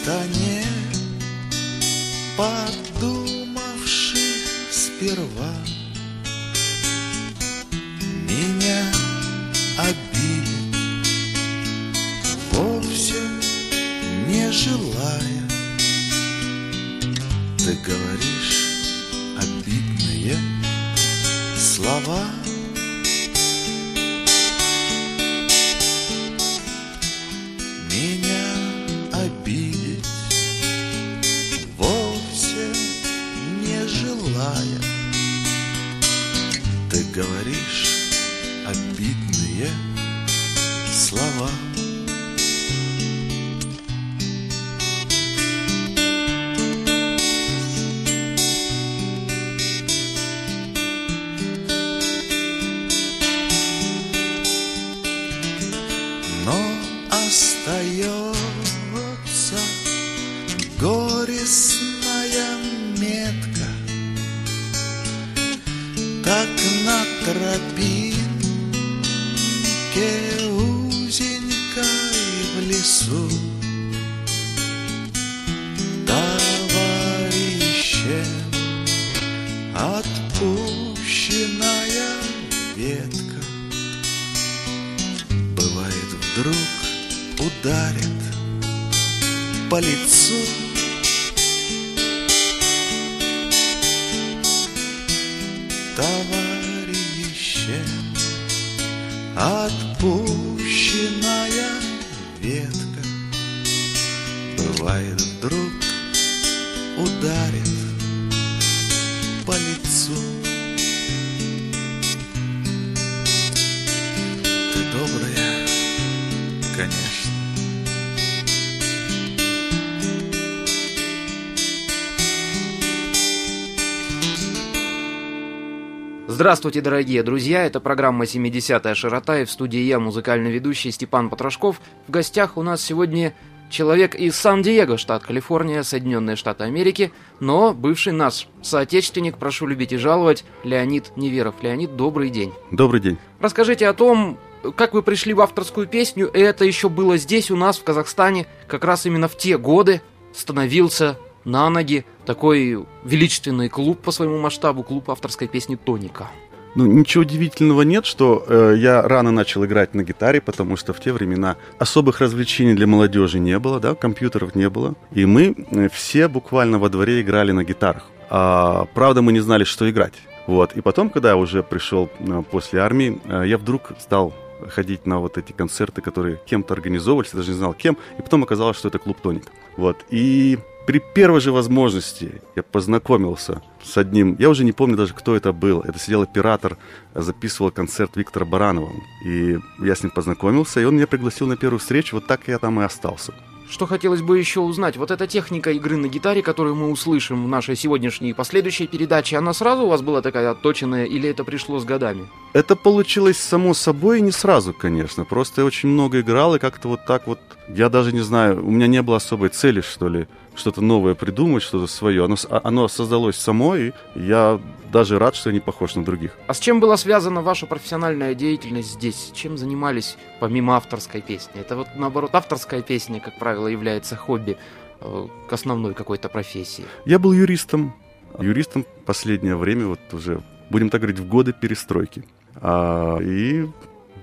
часто не подумавши сперва меня обидеть вовсе не желая. Ты говоришь обидные слова. Ударит по лицу Товарищем отпущенная ветка Бывает вдруг ударит по лицу Ты добрая, конечно. Здравствуйте, дорогие друзья! Это программа «70-я широта» и в студии я, музыкальный ведущий Степан Потрошков. В гостях у нас сегодня человек из Сан-Диего, штат Калифорния, Соединенные Штаты Америки, но бывший наш соотечественник, прошу любить и жаловать, Леонид Неверов. Леонид, добрый день. Добрый день. Расскажите о том, как вы пришли в авторскую песню, и это еще было здесь у нас, в Казахстане, как раз именно в те годы становился на ноги такой величественный клуб по своему масштабу, клуб авторской песни «Тоника». Ну, ничего удивительного нет, что э, я рано начал играть на гитаре, потому что в те времена особых развлечений для молодежи не было, да, компьютеров не было. И мы э, все буквально во дворе играли на гитарах. А, правда, мы не знали, что играть. Вот. И потом, когда я уже пришел э, после армии, э, я вдруг стал ходить на вот эти концерты, которые кем-то организовывались, даже не знал кем, и потом оказалось, что это клуб «Тоник». Вот. И при первой же возможности я познакомился с одним, я уже не помню даже, кто это был. Это сидел оператор, записывал концерт Виктора Баранова. И я с ним познакомился, и он меня пригласил на первую встречу, вот так я там и остался. Что хотелось бы еще узнать, вот эта техника игры на гитаре, которую мы услышим в нашей сегодняшней и последующей передаче, она сразу у вас была такая отточенная или это пришло с годами? Это получилось само собой и не сразу, конечно. Просто я очень много играл, и как-то вот так вот, я даже не знаю, у меня не было особой цели, что ли, что-то новое придумать, что-то свое. Оно, оно создалось само, и я даже рад, что я не похож на других. А с чем была связана ваша профессиональная деятельность здесь? Чем занимались помимо авторской песни? Это вот наоборот авторская песня, как правило, является хобби э, к основной какой-то профессии. Я был юристом. Юристом последнее время, вот уже, будем так говорить, в годы перестройки. А, и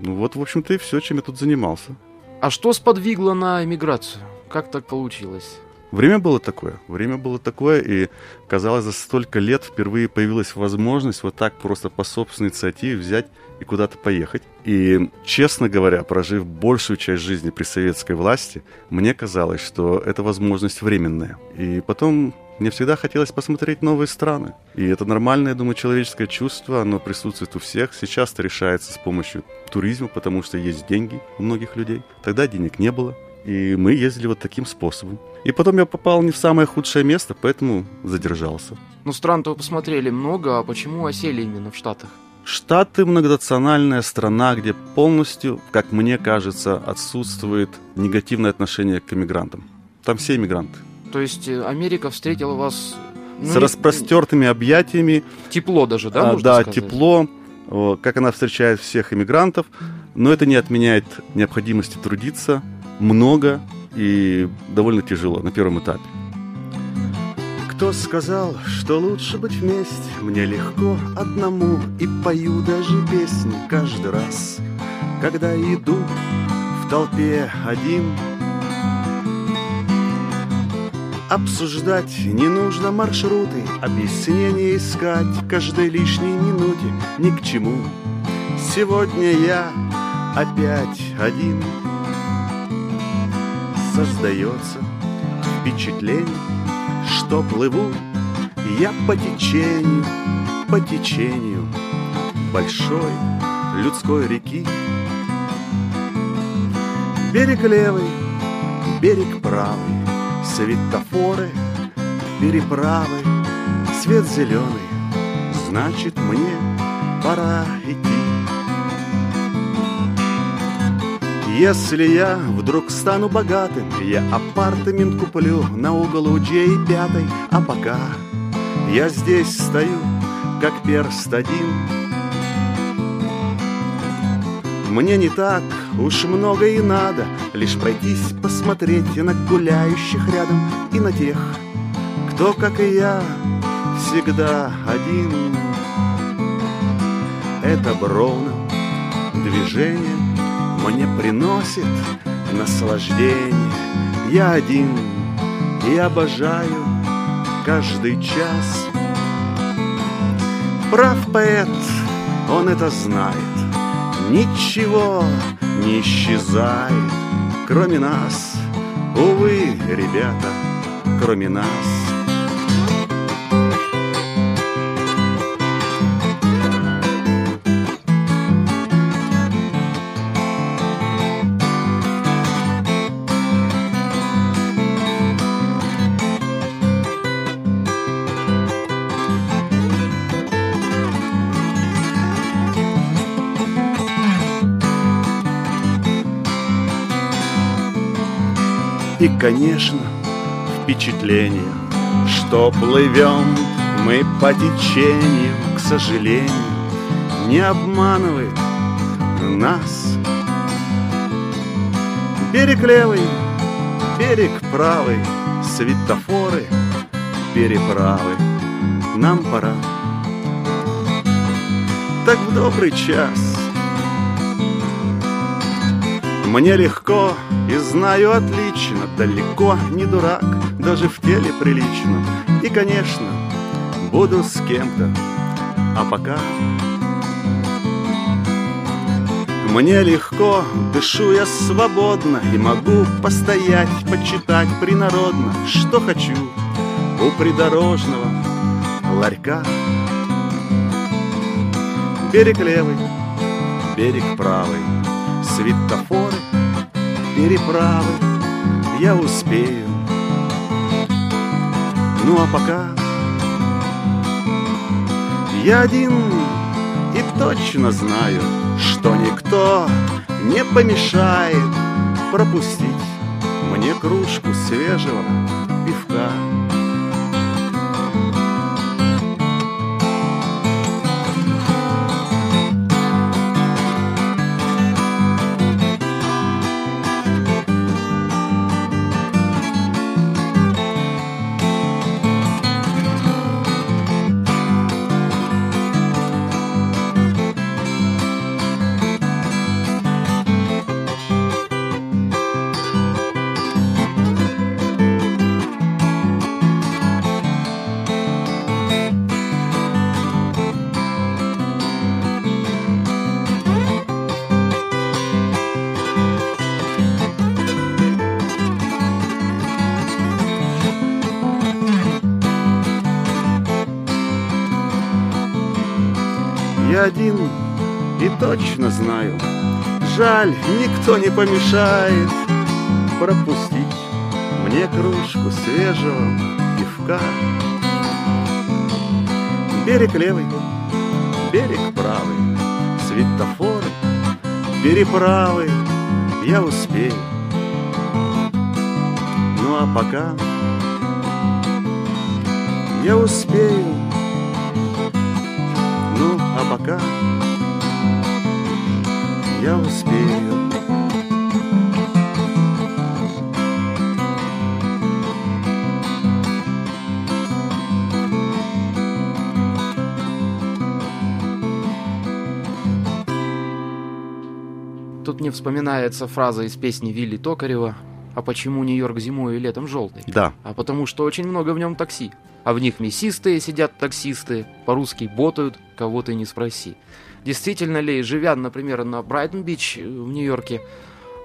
ну вот, в общем-то, и все, чем я тут занимался. А что сподвигло на эмиграцию? Как так получилось? Время было такое, время было такое, и казалось, за столько лет впервые появилась возможность вот так просто по собственной инициативе взять и куда-то поехать. И, честно говоря, прожив большую часть жизни при советской власти, мне казалось, что эта возможность временная. И потом мне всегда хотелось посмотреть новые страны. И это нормальное, я думаю, человеческое чувство, оно присутствует у всех. Сейчас это решается с помощью туризма, потому что есть деньги у многих людей. Тогда денег не было. И мы ездили вот таким способом. И потом я попал не в самое худшее место, поэтому задержался. Ну, стран-то вы посмотрели много, а почему осели именно в Штатах? Штаты – многонациональная страна, где полностью, как мне кажется, отсутствует негативное отношение к иммигрантам. Там все иммигранты. То есть э, Америка встретила вас Ну, с не- распростертыми объятиями. Тепло даже, да, А, можно да, сказать? тепло, как она встречает всех иммигрантов, но это не отменяет необходимости трудиться много и довольно тяжело на первом этапе. Кто сказал, что лучше быть вместе? Мне легко одному и пою даже песни каждый раз, когда иду в толпе один. Обсуждать не нужно маршруты, объяснения искать каждой лишней минуте ни к чему. Сегодня я опять один. Создается впечатление, что плыву я по течению, по течению большой людской реки. Берег левый, берег правый, светофоры, переправы, свет зеленый, значит мне пора идти. Если я вдруг стану богатым, я апартамент куплю на углу Джей пятой, а пока я здесь стою, как перст один. Мне не так уж много и надо Лишь пройтись, посмотреть на гуляющих рядом И на тех, кто, как и я, всегда один. Это бровно движение Мне приносит наслаждение. Я один и обожаю каждый час. Прав поэт, он это знает. Ничего не исчезает, кроме нас. Увы, ребята, кроме нас И, конечно, впечатление, что плывем мы по течению, к сожалению, не обманывает нас. Берег левый, берег правый, светофоры, переправы. Нам пора. Так в добрый час мне легко и знаю отлично, далеко не дурак, даже в теле прилично. И, конечно, буду с кем-то, а пока. Мне легко, дышу я свободно И могу постоять, почитать принародно Что хочу у придорожного ларька. Берег левый, берег правый Светофоры, переправы Я успею. Ну а пока Я один и точно знаю Что никто не помешает Пропустить мне кружку свежего пивка один и точно знаю Жаль, никто не помешает Пропустить мне кружку свежего пивка Берег левый, берег правый Светофоры, переправы Я успею Ну а пока я успею. А пока я успею. Тут мне вспоминается фраза из песни Вилли Токарева «А почему Нью-Йорк зимой и летом желтый?» Да, А потому что очень много в нем такси. А в них мясистые сидят таксисты, по-русски ботают, кого ты не спроси. Действительно ли, живя, например, на Брайтон-Бич э, в Нью-Йорке,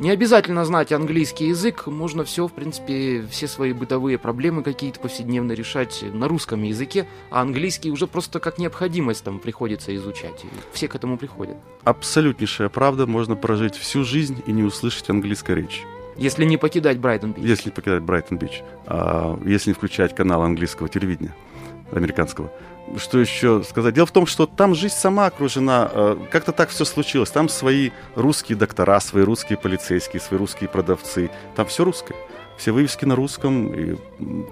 не обязательно знать английский язык, можно все, в принципе, все свои бытовые проблемы какие-то повседневно решать на русском языке, а английский уже просто как необходимость там приходится изучать. И все к этому приходят. абсолютнейшая правда. Можно прожить всю жизнь и не услышать английской речи. Если не покидать Брайтон-Бич. Если не покидать Брайтон-Бич, а, если не включать канал английского телевидения, американского. Что еще сказать? Дело в том, что там жизнь сама окружена, э, как-то так все случилось. Там свои русские доктора, свои русские полицейские, свои русские продавцы. Там все русское. Все вывески на русском, и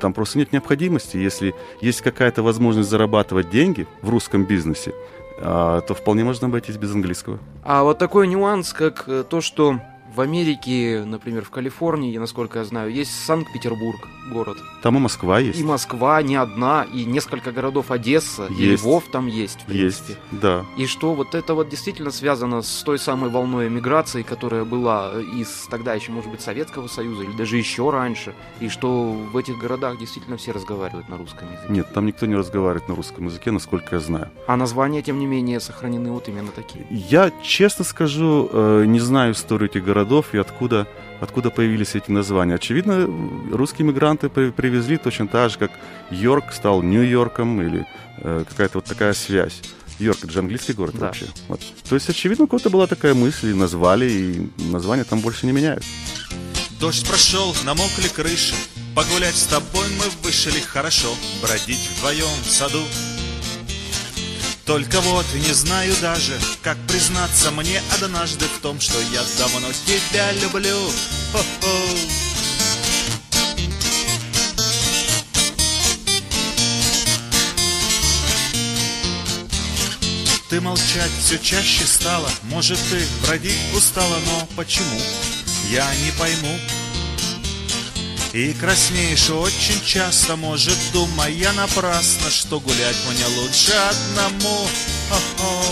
там просто нет необходимости. Если есть какая-то возможность зарабатывать деньги в русском бизнесе, а, то вполне можно обойтись без английского. А вот такой нюанс, как э, то, что в Америке, например, в Калифорнии, насколько я знаю, есть Санкт-Петербург, город. Там и Москва есть. И Москва не одна, и несколько городов Одесса, и Есть. Львов там есть, в Есть, принципе. да. И что вот это вот действительно связано с той самой волной эмиграции, которая была из тогда еще, может быть, Советского Союза, или даже еще раньше, и что в этих городах действительно все разговаривают на русском языке. Нет, там никто не разговаривает на русском языке, насколько я знаю. А названия, тем не менее, сохранены вот именно такие. Я, честно скажу, э, не знаю историю этих городов и откуда, откуда появились эти названия. Очевидно, русские мигранты при- привезли точно так же, как Йорк стал Нью-Йорком или э, какая-то вот такая связь. Йорк, это же английский город Да. вообще. Вот. То есть, очевидно, у кого-то была такая мысль, и назвали, и названия там больше не меняют. Дождь прошел, намокли крыши Погулять с тобой мы вышли хорошо Бродить вдвоем в саду Только вот не знаю даже Как признаться мне однажды В том, что я давно тебя люблю Хо-хо. Ты молчать все чаще стала Может, ты бродить устала Но почему? Я не пойму и краснеешь очень часто, может, думая напрасно, что гулять мне лучше одному. Хо-хо.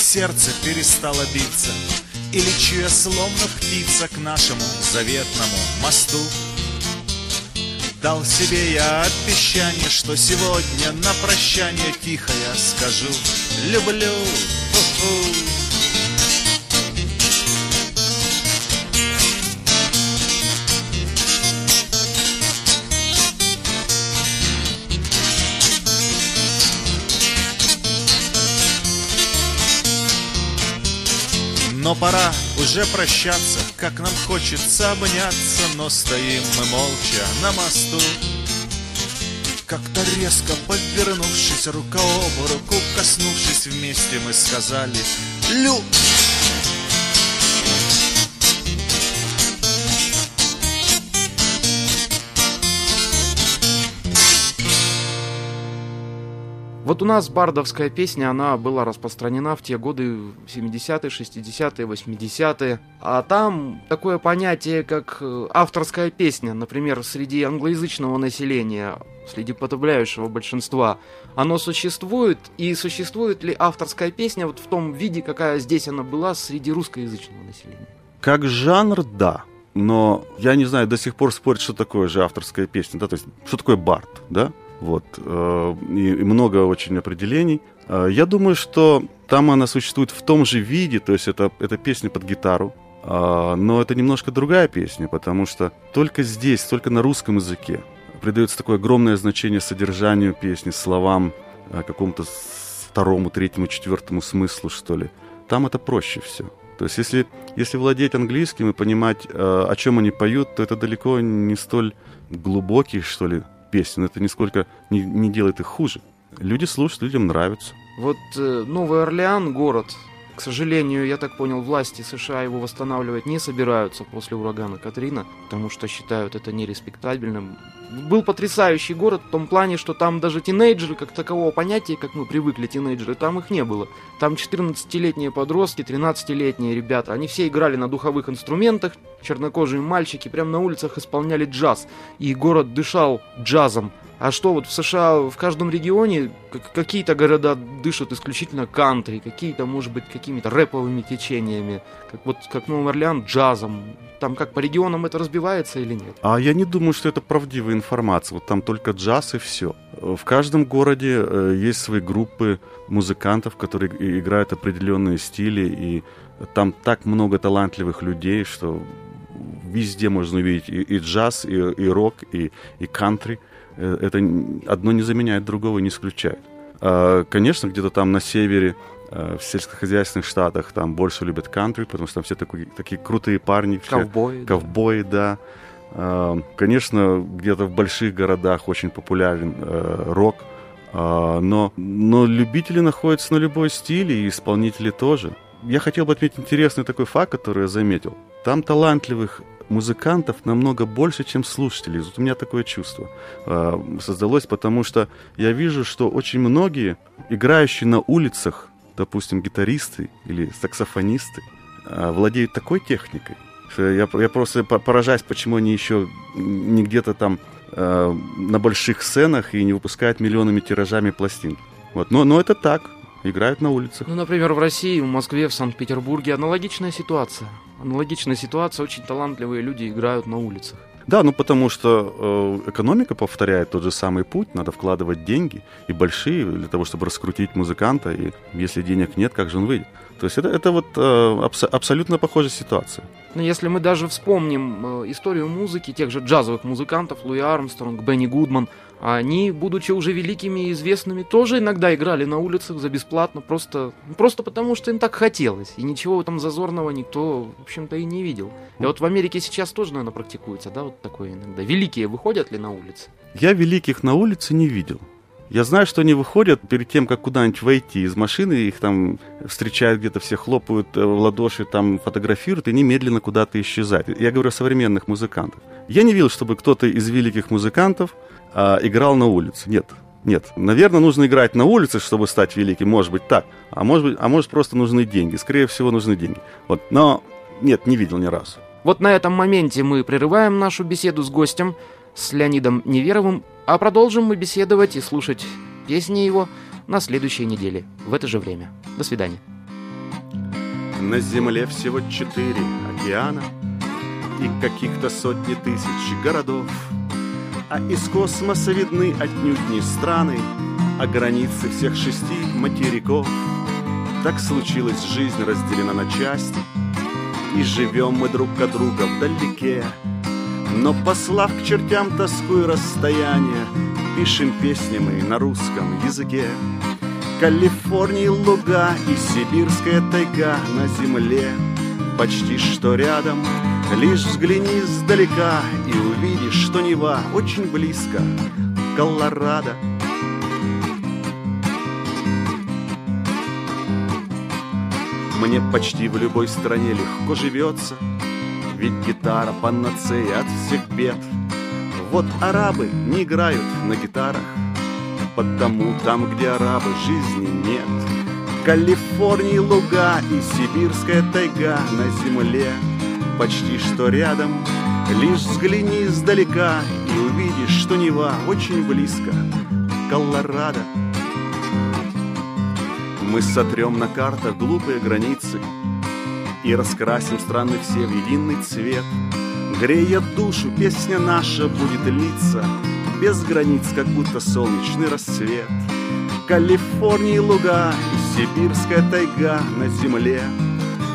Сердце перестало биться, и лечу я словно птица к нашему заветному мосту. Дал себе я обещание, что сегодня на прощание тихо я скажу «люблю». Ху-ху. Но пора уже прощаться, как нам хочется обняться, но стоим мы молча на мосту. Как-то резко подвернувшись, рука об руку коснувшись, вместе мы сказали «Лю!» Вот у нас бардовская песня, она была распространена в те годы 70-е, 60-е, 80-е. А там такое понятие, как э, авторская песня, например, среди англоязычного населения, среди подавляющего большинства, оно существует? И существует ли авторская песня вот в том виде, какая здесь она была среди русскоязычного населения? Как жанр, да. Но я не знаю, до сих пор спорить, что такое же авторская песня, да, то есть, что такое бард, да, вот, э, и, много очень определений. Э, я думаю, что там она существует в том же виде, то есть это, это песня под гитару, э, но это немножко другая песня, потому что только здесь, только на русском языке придается такое огромное значение содержанию песни, словам, какому-то второму, третьему, четвертому смыслу, что ли. Там это проще все. То есть, если, если владеть английским и понимать, о чем они поют, то это далеко не столь глубокие, что ли, песни. Но это нисколько не, не делает их хуже. Люди слушают, людям нравится. Вот э, Новый Орлеан, город, К сожалению, я так понял, власти США его восстанавливать не собираются после урагана Катрина, потому что считают это нереспектабельным. Был потрясающий город в том плане, что там даже тинейджеры, как такового понятия, как мы привыкли тинейджеры, там их не было. Там 14-летние подростки, 13-летние ребята, они все играли на духовых инструментах, чернокожие мальчики прямо на улицах исполняли джаз. И город дышал джазом. А что вот в США в каждом регионе какие-то города дышат исключительно кантри, какие-то, может быть, какими-то рэповыми течениями, как вот как Новый Орлеан джазом. Там как по регионам это разбивается или нет? А я не думаю, что это правдивая информация. Вот там только джаз и все. В каждом городе э, есть свои группы музыкантов, которые играют определенные стили, и там так много талантливых людей, что везде можно увидеть и, и джаз, и, и рок, и, и кантри. Э, это одно не заменяет другого, не исключает. А, конечно, где-то там на севере, э, в сельскохозяйственных штатах, там больше любят кантри, потому что там все такие, такие крутые парни. Все, ковбои. Ковбои, да. А, конечно, где-то в больших городах очень популярен э, рок, а, но, но любители находятся на любой стиле, и исполнители тоже. Я хотел бы отметить интересный такой факт, который я заметил. Там талантливых музыкантов намного больше, чем слушателей. Вот у меня такое чувство э, создалось, потому что я вижу, что очень многие играющие на улицах, допустим, гитаристы или саксофонисты, э, владеют такой техникой, что я, я просто поражаюсь, почему они еще не где-то там э, на больших сценах и не выпускают миллионами тиражами пластин. Вот. Но, но это так играют на улицах. Ну, например, в России, в Москве, в Санкт-Петербурге аналогичная ситуация. Аналогичная ситуация, очень талантливые люди играют на улицах. Да, ну потому что э, экономика повторяет тот же самый путь, надо вкладывать деньги и большие для того, чтобы раскрутить музыканта, и если денег нет, как же он выйдет? То есть это, это вот э, абс- абсолютно похожая ситуация. Но ну, если мы даже вспомним э, историю музыки тех же джазовых музыкантов, Луи Армстронг, Бенни Гудман, они, будучи уже великими и известными, тоже иногда играли на улицах за бесплатно, просто, просто потому, что им так хотелось. И ничего этом зазорного никто, в общем-то, и не видел. И вот в Америке сейчас тоже, наверное, практикуется, да, вот такое иногда. Великие выходят ли на улицы? Я великих на улице не видел. Я знаю, что они выходят перед тем, как куда-нибудь войти из машины, их там встречают где-то, все хлопают э, в ладоши, там фотографируют и немедленно куда-то исчезают. Я говорю о современных музыкантах. Я не видел, чтобы кто-то из великих музыкантов а, играл на улице. Нет, нет. Наверное, нужно играть на улице, чтобы стать великим. Может быть так. А может, быть, а может просто нужны деньги. Скорее всего, нужны деньги. Вот. Но нет, не видел ни разу. Вот на этом моменте мы прерываем нашу беседу с гостем, с Леонидом Неверовым, а продолжим мы беседовать и слушать песни его на следующей неделе, в это же время. До свидания. На Земле всего четыре океана и каких-то сотни тысяч городов – а из космоса видны отнюдь не страны, А границы всех шести материков. Так случилось, жизнь разделена на части, И живем мы друг от друга вдалеке. Но послав к чертям тоску и расстояние, Пишем песни мы на русском языке. Калифорнии луга и сибирская тайга на земле Почти что рядом Лишь взгляни издалека и увидишь, что Нева очень близко, Колорадо. Мне почти в любой стране легко живется, Ведь гитара панацея от всех бед. Вот арабы не играют на гитарах, Потому там, где арабы, жизни нет. Калифорнии луга и сибирская тайга на земле — почти что рядом Лишь взгляни издалека и увидишь, что Нева очень близко. Колорадо. Мы сотрем на картах глупые границы И раскрасим страны все в единый цвет. Грея душу, песня наша будет литься Без границ, как будто солнечный рассвет. Калифорнии луга и сибирская тайга на земле.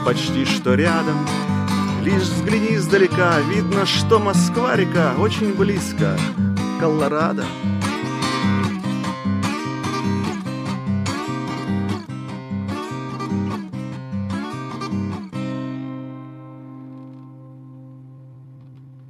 Почти что рядом Лишь взгляни издалека, видно, что Москва-река очень близко, Колорадо —